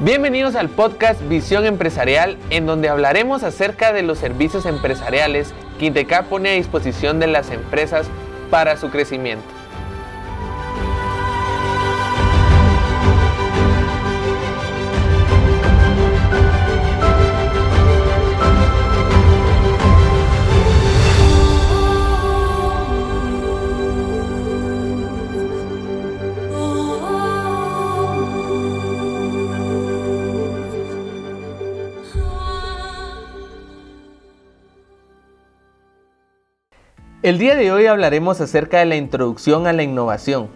Bienvenidos al podcast Visión Empresarial, en donde hablaremos acerca de los servicios empresariales que Inteca pone a disposición de las empresas para su crecimiento. El día de hoy hablaremos acerca de la introducción a la innovación.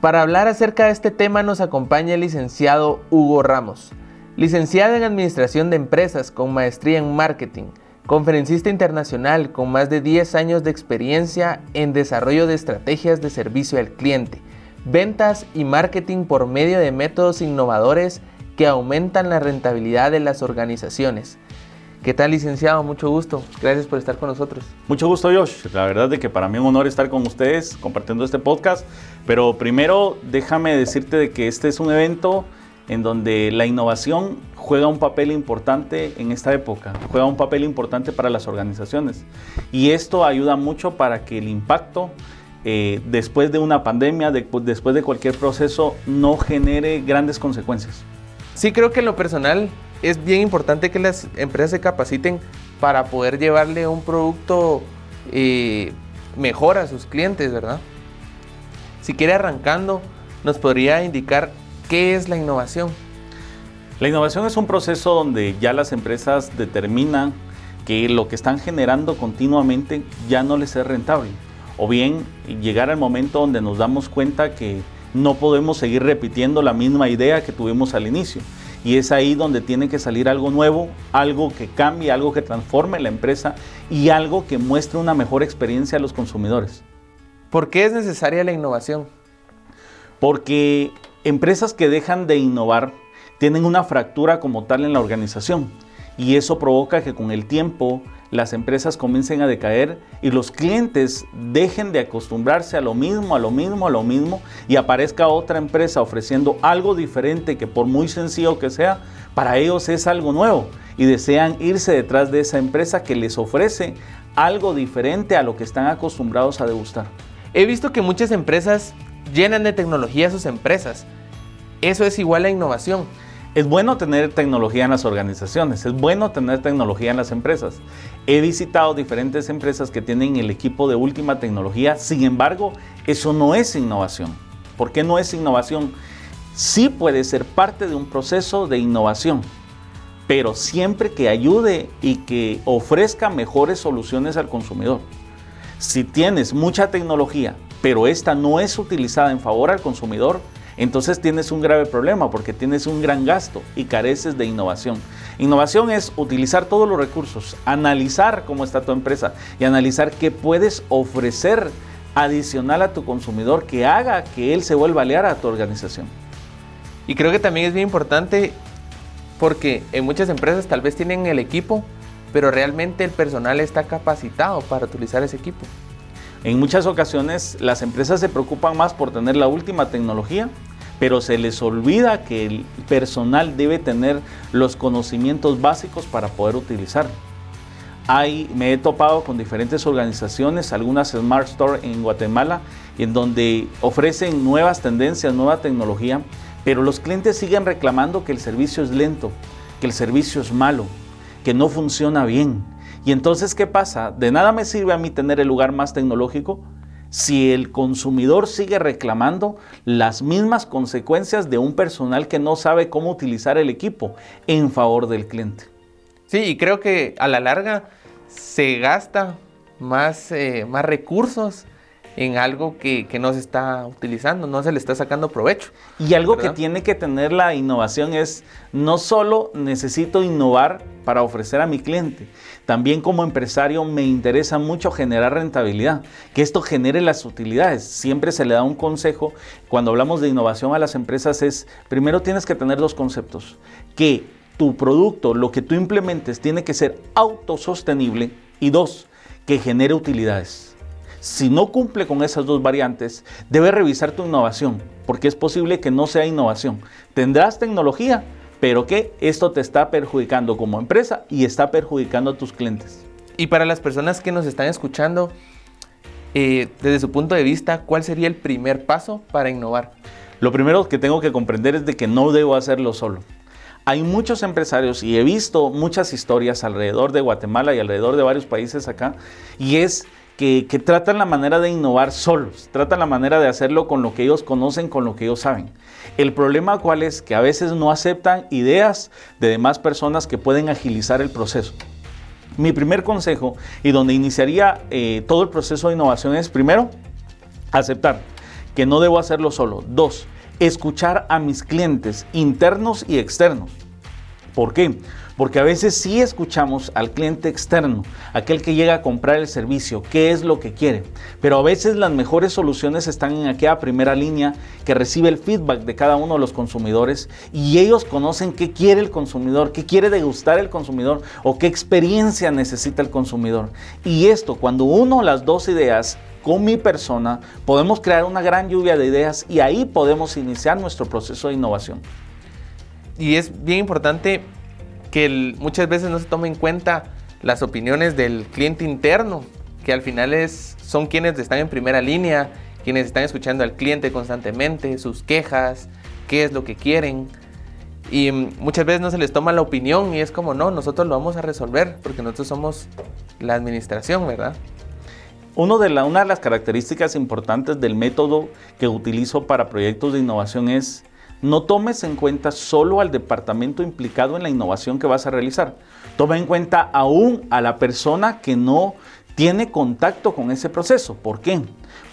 Para hablar acerca de este tema nos acompaña el licenciado Hugo Ramos, licenciado en Administración de Empresas con maestría en Marketing, conferencista internacional con más de 10 años de experiencia en desarrollo de estrategias de servicio al cliente, ventas y marketing por medio de métodos innovadores que aumentan la rentabilidad de las organizaciones ¿Qué tal, licenciado? Mucho gusto. Gracias por estar con nosotros. Mucho gusto, Josh. La verdad de que para mí es un honor estar con ustedes compartiendo este podcast. Pero primero, déjame decirte de que este es un evento en donde la innovación juega un papel importante en esta época, juega un papel importante para las organizaciones. Y esto ayuda mucho para que el impacto eh, después de una pandemia, después de cualquier proceso, no genere grandes consecuencias. Sí, creo que en lo personal es bien importante que las empresas se capaciten para poder llevarle un producto eh, mejor a sus clientes, ¿verdad? Si quiere arrancando, nos podría indicar qué es la innovación. La innovación es un proceso donde ya las empresas determinan que lo que están generando continuamente ya no les es rentable. O bien llegar al momento donde nos damos cuenta que no podemos seguir repitiendo la misma idea que tuvimos al inicio y es ahí donde tiene que salir algo nuevo, algo que cambie, algo que transforme la empresa y algo que muestre una mejor experiencia a los consumidores. ¿Por qué es necesaria la innovación? Porque empresas que dejan de innovar tienen una fractura como tal en la organización y eso provoca que con el tiempo las empresas comiencen a decaer y los clientes dejen de acostumbrarse a lo mismo, a lo mismo, a lo mismo y aparezca otra empresa ofreciendo algo diferente que por muy sencillo que sea, para ellos es algo nuevo y desean irse detrás de esa empresa que les ofrece algo diferente a lo que están acostumbrados a degustar. He visto que muchas empresas llenan de tecnología sus empresas. Eso es igual a innovación. Es bueno tener tecnología en las organizaciones, es bueno tener tecnología en las empresas. He visitado diferentes empresas que tienen el equipo de última tecnología, sin embargo, eso no es innovación. ¿Por qué no es innovación? Sí puede ser parte de un proceso de innovación, pero siempre que ayude y que ofrezca mejores soluciones al consumidor. Si tienes mucha tecnología, pero esta no es utilizada en favor al consumidor, entonces tienes un grave problema porque tienes un gran gasto y careces de innovación. Innovación es utilizar todos los recursos, analizar cómo está tu empresa y analizar qué puedes ofrecer adicional a tu consumidor que haga que él se vuelva leal a tu organización. Y creo que también es bien importante porque en muchas empresas tal vez tienen el equipo, pero realmente el personal está capacitado para utilizar ese equipo. En muchas ocasiones las empresas se preocupan más por tener la última tecnología pero se les olvida que el personal debe tener los conocimientos básicos para poder utilizar. Hay, me he topado con diferentes organizaciones, algunas Smart Store en Guatemala, en donde ofrecen nuevas tendencias, nueva tecnología, pero los clientes siguen reclamando que el servicio es lento, que el servicio es malo, que no funciona bien. Y entonces, ¿qué pasa? De nada me sirve a mí tener el lugar más tecnológico si el consumidor sigue reclamando las mismas consecuencias de un personal que no sabe cómo utilizar el equipo en favor del cliente. Sí, y creo que a la larga se gasta más, eh, más recursos en algo que, no se está utilizando, no se le está sacando provecho. Y algo que tiene que tener la innovación es, no solo necesito innovar para ofrecer a mi cliente, también como empresario me interesa mucho generar rentabilidad, que esto genere las utilidades. Siempre se le da un consejo cuando hablamos de innovación a las empresas es, primero tienes que tener dos conceptos, que tu producto, lo que tú implementes, tiene que ser autosostenible y dos, que genere utilidades. Si no cumple con esas dos variantes, debes revisar tu innovación, porque es posible que no sea innovación. Tendrás tecnología, pero que esto te está perjudicando como empresa y está perjudicando a tus clientes. Y para las personas que nos están escuchando, eh, desde su punto de vista, ¿cuál sería el primer paso para innovar? Lo primero que tengo que comprender es de que no debo hacerlo solo. Hay muchos empresarios y he visto muchas historias alrededor de Guatemala y alrededor de varios países acá y es que, tratan la manera de innovar solos, tratan la manera de hacerlo con lo que ellos conocen, con lo que ellos saben. El problema cuál es que a veces no aceptan ideas de demás personas que pueden agilizar el proceso. Mi primer consejo y donde iniciaría eh, todo el proceso de innovación es primero, aceptar que no debo hacerlo solo. Dos, escuchar a mis clientes internos y externos. ¿Por qué? Porque a veces sí escuchamos al cliente externo, aquel que llega a comprar el servicio, qué es lo que quiere. Pero a veces las mejores soluciones están en aquella primera línea que recibe el feedback de cada uno de los consumidores y ellos conocen qué quiere el consumidor, qué quiere degustar el consumidor o qué experiencia necesita el consumidor. Y esto, cuando uno las dos ideas con mi persona, podemos crear una gran lluvia de ideas y ahí podemos iniciar nuestro proceso de innovación. Y es bien importante que muchas veces no se toma en cuenta las opiniones del cliente interno, que al final es, son quienes están en primera línea, quienes están escuchando al cliente constantemente, sus quejas, qué es lo que quieren. Y mm, muchas veces no se les toma la opinión y es como, no, nosotros lo vamos a resolver porque nosotros somos la administración, ¿verdad? Uno de la, una de las características importantes del método que utilizo para proyectos de innovación es no tomes en cuenta solo al departamento implicado en la innovación que vas a realizar. Toma en cuenta aún a la persona que no tiene contacto con ese proceso. ¿Por qué?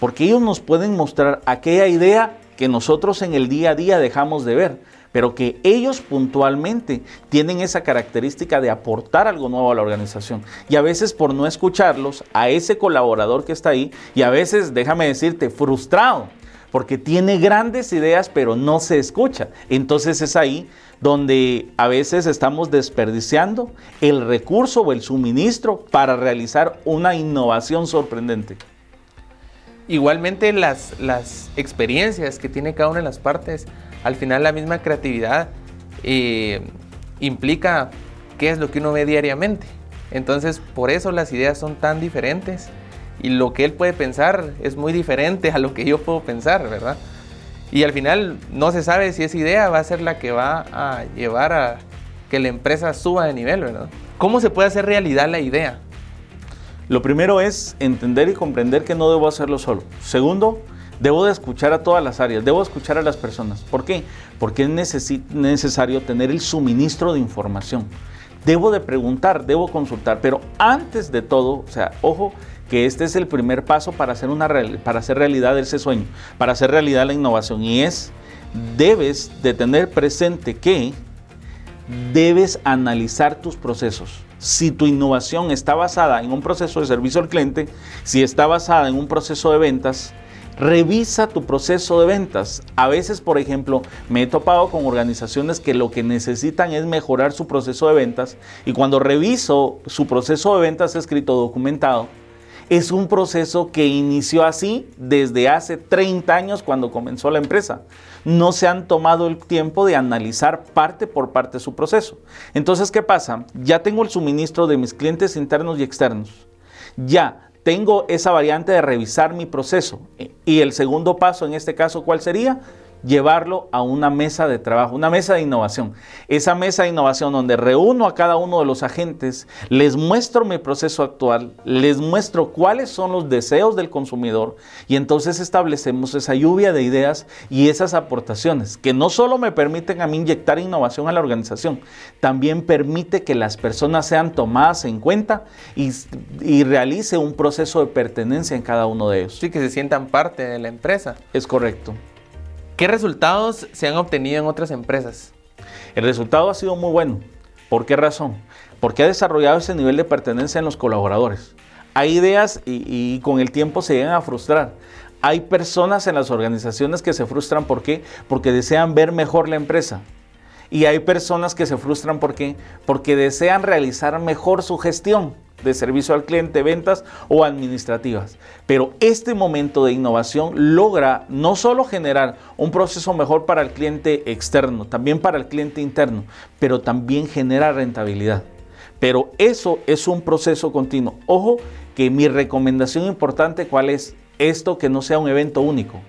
Porque ellos nos pueden mostrar aquella idea que nosotros en el día a día dejamos de ver, pero que ellos puntualmente tienen esa característica de aportar algo nuevo a la organización. Y a veces por no escucharlos, a ese colaborador que está ahí, y a veces, déjame decirte, frustrado, porque tiene grandes ideas pero no se escucha. Entonces es ahí donde a veces estamos desperdiciando el recurso o el suministro para realizar una innovación sorprendente. Igualmente las, las experiencias que tiene cada una de las partes, al final la misma creatividad eh, implica qué es lo que uno ve diariamente. Entonces por eso las ideas son tan diferentes y lo que él puede pensar es muy diferente a lo que yo puedo pensar, ¿verdad? Y al final no se sabe si esa idea va a ser la que va a llevar a que la empresa suba de nivel, ¿verdad? ¿Cómo se puede hacer realidad la idea? Lo primero es entender y comprender que no debo hacerlo solo. Segundo, debo de escuchar a todas las áreas, debo escuchar a las personas. ¿Por qué? Porque es necesario tener el suministro de información. Debo de preguntar, debo consultar, pero antes de todo, o sea, ojo, que este es el primer paso para hacer, una, para hacer realidad ese sueño, para hacer realidad la innovación. Y es, debes de tener presente que debes analizar tus procesos. Si tu innovación está basada en un proceso de servicio al cliente, si está basada en un proceso de ventas, revisa tu proceso de ventas. A veces, por ejemplo, me he topado con organizaciones que lo que necesitan es mejorar su proceso de ventas y cuando reviso su proceso de ventas escrito documentado, es un proceso que inició así desde hace 30 años cuando comenzó la empresa. No se han tomado el tiempo de analizar parte por parte su proceso. Entonces, ¿qué pasa? Ya tengo el suministro de mis clientes internos y externos. Ya tengo esa variante de revisar mi proceso. Y el segundo paso en este caso, ¿cuál sería? Llevarlo a una mesa de trabajo, una mesa de innovación. Esa mesa de innovación donde reúno a cada uno de los agentes, les muestro mi proceso actual, les muestro cuáles son los deseos del consumidor y entonces establecemos esa lluvia de ideas y esas aportaciones que no solo me permiten a mí inyectar innovación a la organización, también permite que las personas sean tomadas en cuenta y, y realice un proceso de pertenencia en cada uno de ellos. Sí, que se sientan parte de la empresa. Es correcto. ¿Qué resultados se han obtenido en otras empresas? El resultado ha sido muy bueno. ¿Por qué razón? Porque ha desarrollado ese nivel de pertenencia en los colaboradores. Hay ideas y, con el tiempo se llegan a frustrar. Hay personas en las organizaciones que se frustran. ¿Por qué? Porque desean ver mejor la empresa. Y hay personas que se frustran ¿por qué? porque desean realizar mejor su gestión. De servicio al cliente, ventas o administrativas. Pero este momento de innovación logra no solo generar un proceso mejor para el cliente externo, también para el cliente interno, pero también genera rentabilidad. Pero eso es un proceso continuo. Ojo que mi recomendación importante, ¿cuál es? Esto que no sea un evento único.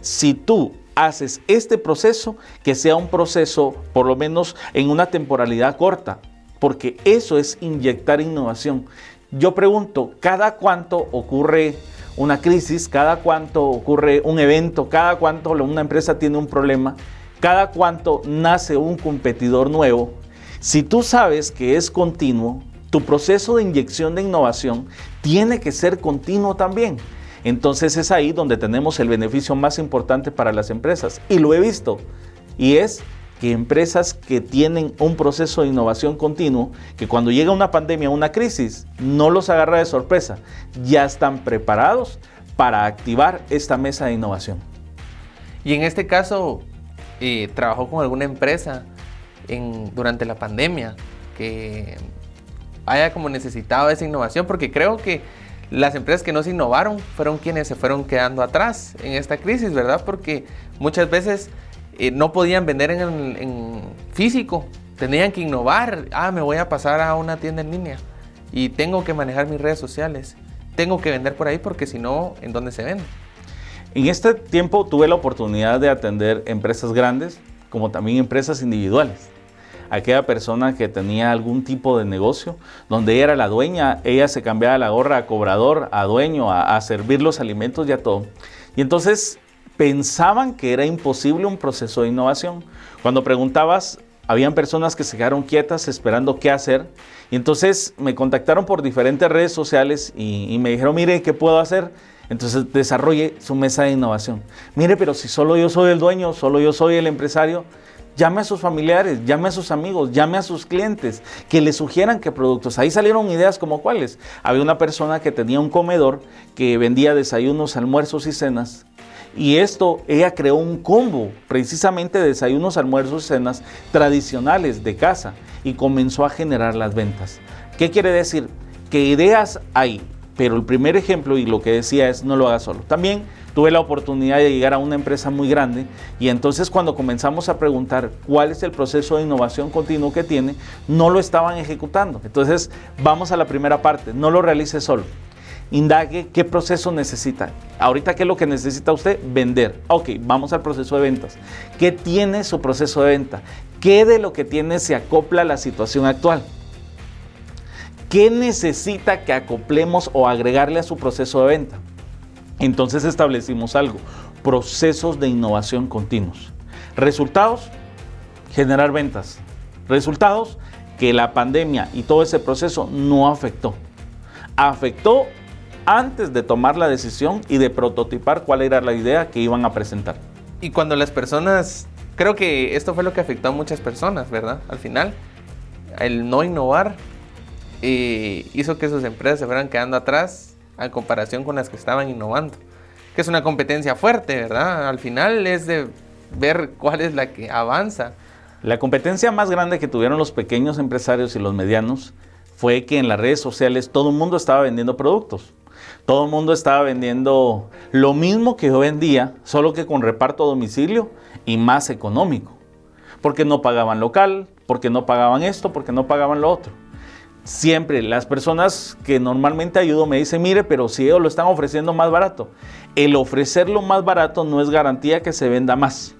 Si tú haces este proceso, que sea un proceso por lo menos en una temporalidad corta, porque eso es inyectar innovación. Yo pregunto, ¿cada cuánto ocurre una crisis? ¿Cada cuánto ocurre un evento? ¿Cada cuánto una empresa tiene un problema? ¿Cada cuánto nace un competidor nuevo? Si tú sabes que es continuo, tu proceso de inyección de innovación tiene que ser continuo también. Entonces es ahí donde tenemos el beneficio más importante para las empresas. Y lo he visto. Y es que empresas que tienen un proceso de innovación continuo, que cuando llega una pandemia, una crisis, no los agarra de sorpresa, ya están preparados para activar esta mesa de innovación. Y en este caso, eh, trabajó con alguna empresa durante la pandemia que haya como necesitado esa innovación, porque creo que las empresas que no se innovaron fueron quienes se fueron quedando atrás en esta crisis, ¿verdad? Porque muchas veces eh, no podían vender en, físico, tenían que innovar. Ah, me voy a pasar a una tienda en línea y tengo que manejar mis redes sociales. Tengo que vender por ahí porque si no, ¿en dónde se vende? En este tiempo tuve la oportunidad de atender empresas grandes como también empresas individuales aquella persona que tenía algún tipo de negocio, donde ella era la dueña, ella se cambiaba la gorra a cobrador, a dueño, a, servir los alimentos y a todo. Y entonces pensaban que era imposible un proceso de innovación. Cuando preguntabas, habían personas que se quedaron quietas esperando qué hacer. Y entonces me contactaron por diferentes redes sociales y, me dijeron, mire, ¿qué puedo hacer? Entonces desarrolle su mesa de innovación. Mire, pero si solo yo soy el dueño, solo yo soy el empresario, llame a sus familiares, llame a sus amigos, llame a sus clientes, que le sugieran qué productos. Ahí salieron ideas como cuáles. Había una persona que tenía un comedor que vendía desayunos, almuerzos y cenas. Y esto, ella creó un combo, precisamente de desayunos, almuerzos cenas tradicionales de casa y comenzó a generar las ventas. ¿Qué quiere decir? Que ideas hay, pero el primer ejemplo y lo que decía es no lo haga solo. También tuve la oportunidad de llegar a una empresa muy grande y entonces cuando comenzamos a preguntar cuál es el proceso de innovación continuo que tiene, no lo estaban ejecutando. Entonces vamos a la primera parte, no lo realice solo. Indague qué proceso necesita. Ahorita, ¿qué es lo que necesita usted? Vender. Ok, vamos al proceso de ventas. ¿Qué tiene su proceso de venta? ¿Qué de lo que tiene se acopla a la situación actual? ¿Qué necesita que acoplemos o agregarle a su proceso de venta? Entonces establecimos algo, procesos de innovación continuos. Resultados, generar ventas. Resultados, que la pandemia y todo ese proceso no afectó. Afectó antes de tomar la decisión y de prototipar cuál era la idea que iban a presentar. Y cuando las personas, creo que esto fue lo que afectó a muchas personas, ¿verdad? Al final, el no innovar eh, hizo que sus empresas se fueran quedando atrás a comparación con las que estaban innovando. Que es una competencia fuerte, ¿verdad? Al final es de ver cuál es la que avanza. La competencia más grande que tuvieron los pequeños empresarios y los medianos fue que en las redes sociales todo el mundo estaba vendiendo productos. Todo el mundo estaba vendiendo lo mismo que yo vendía, solo que con reparto a domicilio y más económico. Porque no pagaban local, porque no pagaban esto, porque no pagaban lo otro siempre las personas que normalmente ayudo me dicen, mire, pero si ellos lo están ofreciendo más barato. El ofrecerlo más barato no es garantía que se venda más,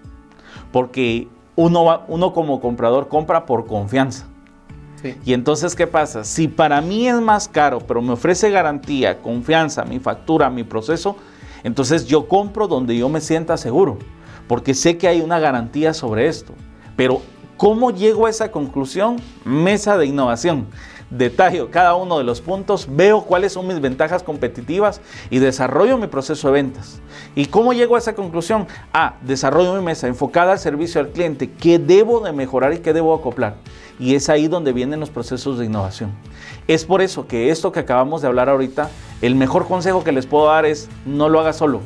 porque uno, uno como comprador compra por confianza. Y entonces, ¿qué pasa? Si para mí es más caro, pero me ofrece garantía, confianza, mi factura, mi proceso, entonces yo compro donde yo me sienta seguro, porque sé que hay una garantía sobre esto. Pero, ¿cómo llego a esa conclusión? Mesa de innovación detallo cada uno de los puntos, veo cuáles son mis ventajas competitivas y desarrollo mi proceso de ventas. ¿Y cómo llego a esa conclusión? Ah, desarrollo mi mesa enfocada al servicio al cliente, qué debo de mejorar y qué debo acoplar. Y es ahí donde vienen los procesos de innovación. Es por eso que esto que acabamos de hablar ahorita, el mejor consejo que les puedo dar es no lo haga solo.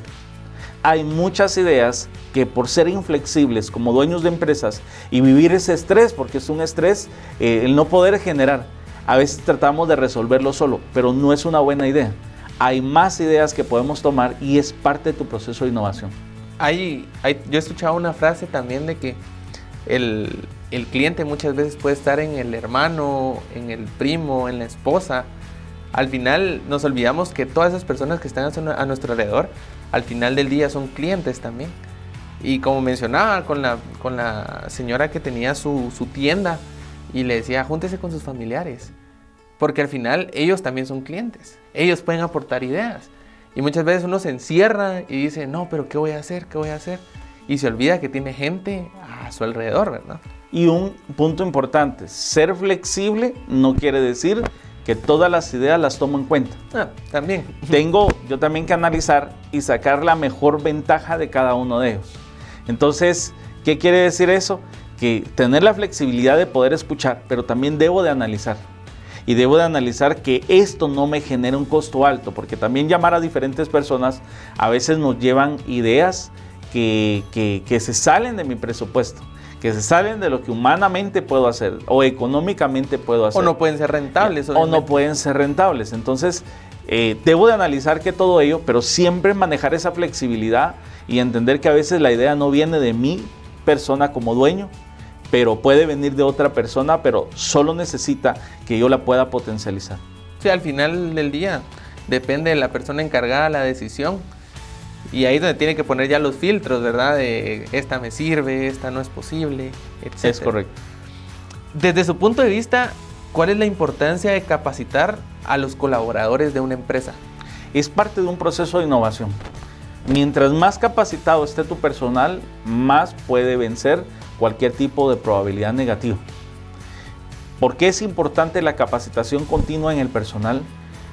Hay muchas ideas que por ser inflexibles como dueños de empresas y vivir ese estrés, porque es un estrés, eh, el no poder generar, a veces tratamos de resolverlo solo, pero no es una buena idea. Hay más ideas que podemos tomar y es parte de tu proceso de innovación. Hay, yo he escuchado una frase también de que el, el cliente muchas veces puede estar en el hermano, en el primo, en la esposa. Al final nos olvidamos que todas esas personas que están a nuestro alrededor, al final del día son clientes también. Y como mencionaba con la, con la señora que tenía su, su tienda y le decía, júntese con sus familiares. Porque al final ellos también son clientes. Ellos pueden aportar ideas. Y muchas veces uno se encierra y dice, no, pero ¿qué voy a hacer? ¿Qué voy a hacer? Y se olvida que tiene gente a su alrededor, ¿verdad? Y un punto importante, ser flexible no quiere decir que todas las ideas las tomo en cuenta. Ah, también. Tengo yo también que analizar y sacar la mejor ventaja de cada uno de ellos. Entonces, ¿qué quiere decir eso? Que tener la flexibilidad de poder escuchar, pero también debo de analizar. Y debo de analizar que esto no me genere un costo alto, porque también llamar a diferentes personas a veces nos llevan ideas que, que se salen de mi presupuesto que se salen de lo que humanamente puedo hacer o económicamente puedo hacer. O no pueden ser rentables. O no pueden ser rentables. Entonces, eh, debo de analizar que todo ello, pero siempre manejar esa flexibilidad y entender que a veces la idea no viene de mi persona como dueño, pero puede venir de otra persona, pero solo necesita que yo la pueda potencializar. Sí, al final del día depende de la persona encargada de la decisión y ahí es donde tiene que poner ya los filtros, ¿verdad? De esta me sirve, esta no es posible, etc. Es correcto. Desde su punto de vista, ¿cuál es la importancia de capacitar a los colaboradores de una empresa? Es parte de un proceso de innovación. Mientras más capacitado esté tu personal, más puede vencer cualquier tipo de probabilidad negativa. ¿Por qué es importante la capacitación continua en el personal?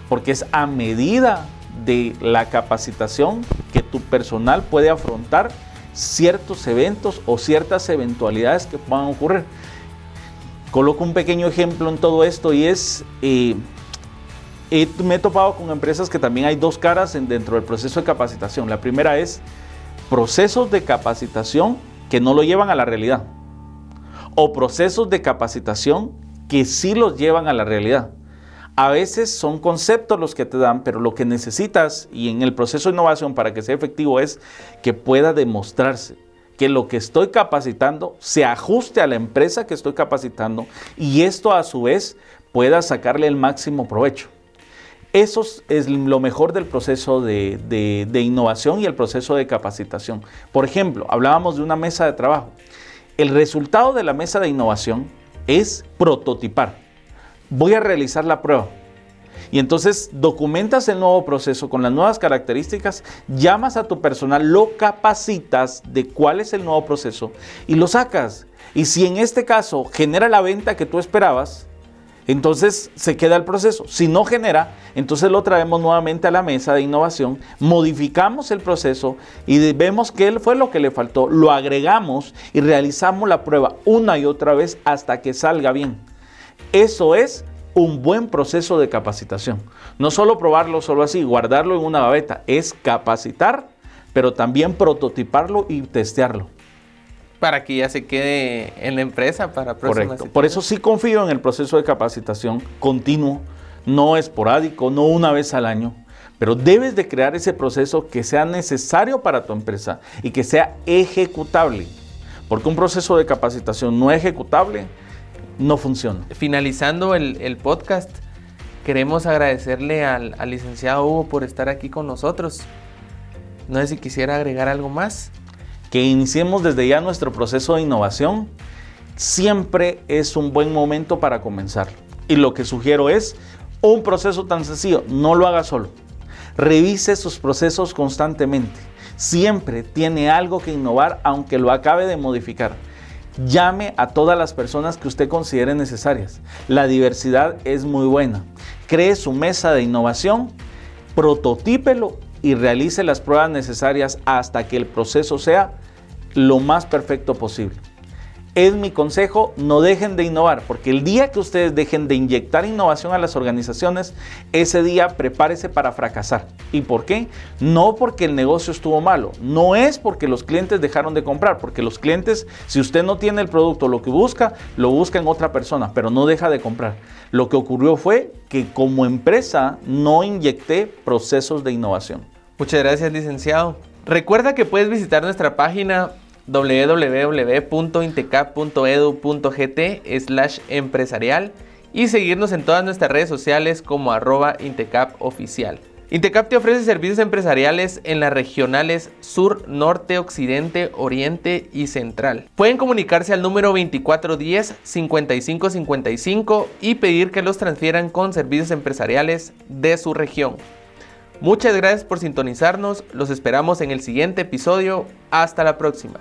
Porque es a medida de la capacitación que tu personal puede afrontar ciertos eventos o ciertas eventualidades que puedan ocurrir. Coloco un pequeño ejemplo en todo esto y es, eh, me he topado con empresas que también hay dos caras dentro del proceso de capacitación. La primera es procesos de capacitación que no lo llevan a la realidad o procesos de capacitación que sí los llevan a la realidad a veces son conceptos los que te dan, pero lo que necesitas y en el proceso de innovación para que sea efectivo es que pueda demostrarse que lo que estoy capacitando se ajuste a la empresa que estoy capacitando y esto a su vez pueda sacarle el máximo provecho. Eso es lo mejor del proceso de, innovación y el proceso de capacitación. Por ejemplo, hablábamos de una mesa de trabajo. El resultado de la mesa de innovación es prototipar voy a realizar la prueba. Y entonces documentas el nuevo proceso con las nuevas características, llamas a tu personal, lo capacitas de cuál es el nuevo proceso y lo sacas. Y si en este caso genera la venta que tú esperabas, entonces se queda el proceso. Si no genera, entonces lo traemos nuevamente a la mesa de innovación, modificamos el proceso y vemos qué fue lo que le faltó, lo agregamos y realizamos la prueba una y otra vez hasta que salga bien. Eso es un buen proceso de capacitación. No solo probarlo solo así, guardarlo en una babeta, es capacitar, pero también prototiparlo y testearlo. Para que ya se quede en la empresa para próximas Correcto. Por eso sí confío en el proceso de capacitación continuo, no esporádico, no una vez al año, pero debes de crear ese proceso que sea necesario para tu empresa y que sea ejecutable. Porque un proceso de capacitación no ejecutable no funciona. Finalizando el, podcast, queremos agradecerle al, licenciado Hugo por estar aquí con nosotros. No sé si quisiera agregar algo más. Que iniciemos desde ya nuestro proceso de innovación. Siempre es un buen momento para comenzar. Y lo que sugiero es un proceso tan sencillo, no lo haga solo. Revise sus procesos constantemente. Siempre tiene algo que innovar aunque lo acabe de modificar. Llame a todas las personas que usted considere necesarias. La diversidad es muy buena. Cree su mesa de innovación, prototípelo y realice las pruebas necesarias hasta que el proceso sea lo más perfecto posible. Es mi consejo, no dejen de innovar, porque el día que ustedes dejen de inyectar innovación a las organizaciones, ese día prepárese para fracasar. ¿Y por qué? No porque el negocio estuvo malo, no es porque los clientes dejaron de comprar, porque los clientes, si usted no tiene el producto, lo que busca, lo busca en otra persona, pero no deja de comprar. Lo que ocurrió fue que como empresa no inyecté procesos de innovación. Muchas gracias, licenciado. Recuerda que puedes visitar nuestra página www.intecap.edu.gt slash empresarial y seguirnos en todas nuestras redes sociales como arroba Intecap oficial. Intecap te ofrece servicios empresariales en las regionales Sur, Norte, Occidente, Oriente y Central. Pueden comunicarse al número 2410-5555 y pedir que los transfieran con servicios empresariales de su región. Muchas gracias por sintonizarnos, los esperamos en el siguiente episodio, hasta la próxima.